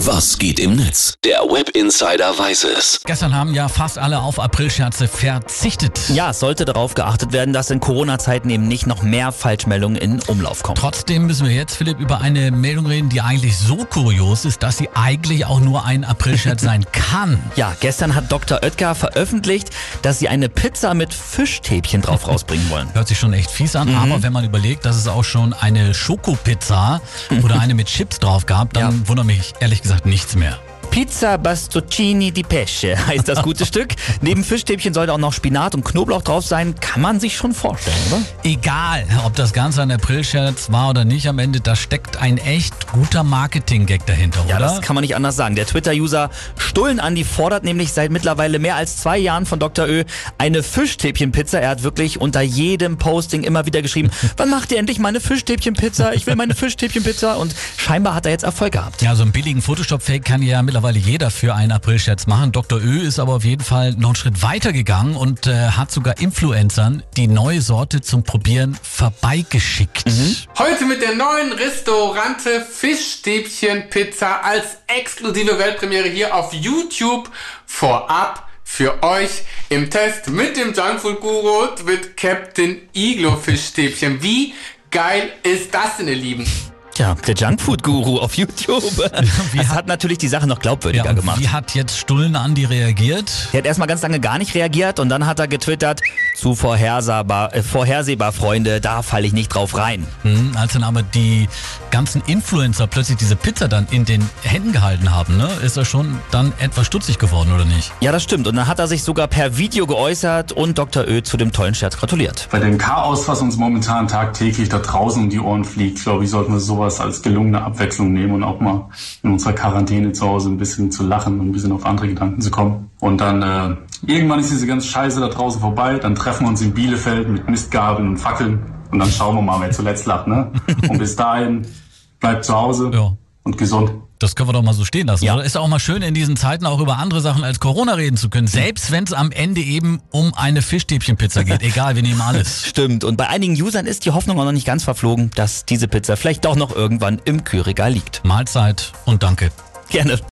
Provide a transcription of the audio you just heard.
Was geht im Netz? Der Web Insider weiß es. Gestern haben ja fast alle auf Aprilscherze verzichtet. Ja, es sollte darauf geachtet werden, dass in Corona-Zeiten eben nicht noch mehr Falschmeldungen in Umlauf kommen. Trotzdem müssen wir jetzt, Philipp, über eine Meldung reden, die eigentlich so kurios ist, dass sie eigentlich auch nur ein Aprilscherz sein kann. Ja, gestern hat Dr. Oetker veröffentlicht, dass sie eine Pizza mit Fischstäbchen drauf rausbringen wollen. Hört sich schon echt fies an, Mhm. aber wenn man überlegt, dass es auch schon eine Schokopizza oder eine mit Chips drauf gab, dann Ja. wundert mich ehrlich gesagt nichts mehr. Pizza Bastoncini di Pesce heißt das gute Stück. Neben Fischstäbchen sollte auch noch Spinat und Knoblauch drauf sein. Kann man sich schon vorstellen, oder? Egal, ob das Ganze ein Aprilscherz war oder nicht, am Ende, da steckt ein echt guter Marketing-Gag dahinter, Ja, oder? das kann man nicht anders sagen. Der Twitter-User Stullen Andi fordert nämlich seit mittlerweile mehr als zwei Jahren von Dr. Ö eine Fischstäbchenpizza. Er hat wirklich unter jedem Posting immer wieder geschrieben, wann macht ihr endlich meine Fischstäbchenpizza? Ich will meine Fischstäbchenpizza. Und scheinbar hat er jetzt Erfolg gehabt. Ja, so einen billigen Photoshop-Fake kann ja mittlerweile jeder für einen Aprilscherz machen. Dr. Ö ist aber auf jeden Fall noch einen Schritt weiter gegangen und äh, hat sogar Influencern die neue Sorte zum Probieren vorbeigeschickt. Heute mit der neuen Restaurante Fischstäbchen Pizza als exklusive Weltpremiere hier auf YouTube vorab für euch im Test mit dem Junkfood Guru mit Captain Iglo Fischstäbchen. Wie geil ist das denn, ihr Lieben? Tja, der Junkfood-Guru auf YouTube. das hat natürlich die Sache noch glaubwürdiger Ja, gemacht. wie hat jetzt Stullen Andi reagiert? Er hat erstmal ganz lange gar nicht reagiert und dann hat er getwittert, zu vorhersehbar, äh, vorhersehbar Freunde, da falle ich nicht drauf rein. Hm, als dann aber die ganzen Influencer plötzlich diese Pizza dann in den Händen gehalten haben, ne, ist er schon dann etwas stutzig geworden, oder nicht? Ja, das stimmt. Und dann hat er sich sogar per Video geäußert und Dr. Ö zu dem tollen Scherz gratuliert. Bei dem Chaos, was uns momentan tagtäglich da draußen um die Ohren fliegt, glaube ich, sollten wir sowas als gelungene Abwechslung nehmen und auch mal in unserer Quarantäne zu Hause ein bisschen zu lachen und ein bisschen auf andere Gedanken zu kommen. Und dann äh, irgendwann ist diese ganze Scheiße da draußen vorbei, dann treffen wir uns in Bielefeld mit Mistgabeln und Fackeln und dann schauen wir mal, wer zuletzt lacht. Ne? Und bis dahin bleibt zu Hause Ja. und gesund. Das können wir doch mal so stehen lassen. Ja. Oder? Ist auch mal schön, in diesen Zeiten auch über andere Sachen als Corona reden zu können. Selbst wenn es am Ende eben um eine Fischstäbchenpizza geht. Egal, wir nehmen alles. Stimmt. Und bei einigen Usern ist die Hoffnung auch noch nicht ganz verflogen, dass diese Pizza vielleicht doch noch irgendwann im Kühlregal liegt. Mahlzeit und danke. Gerne.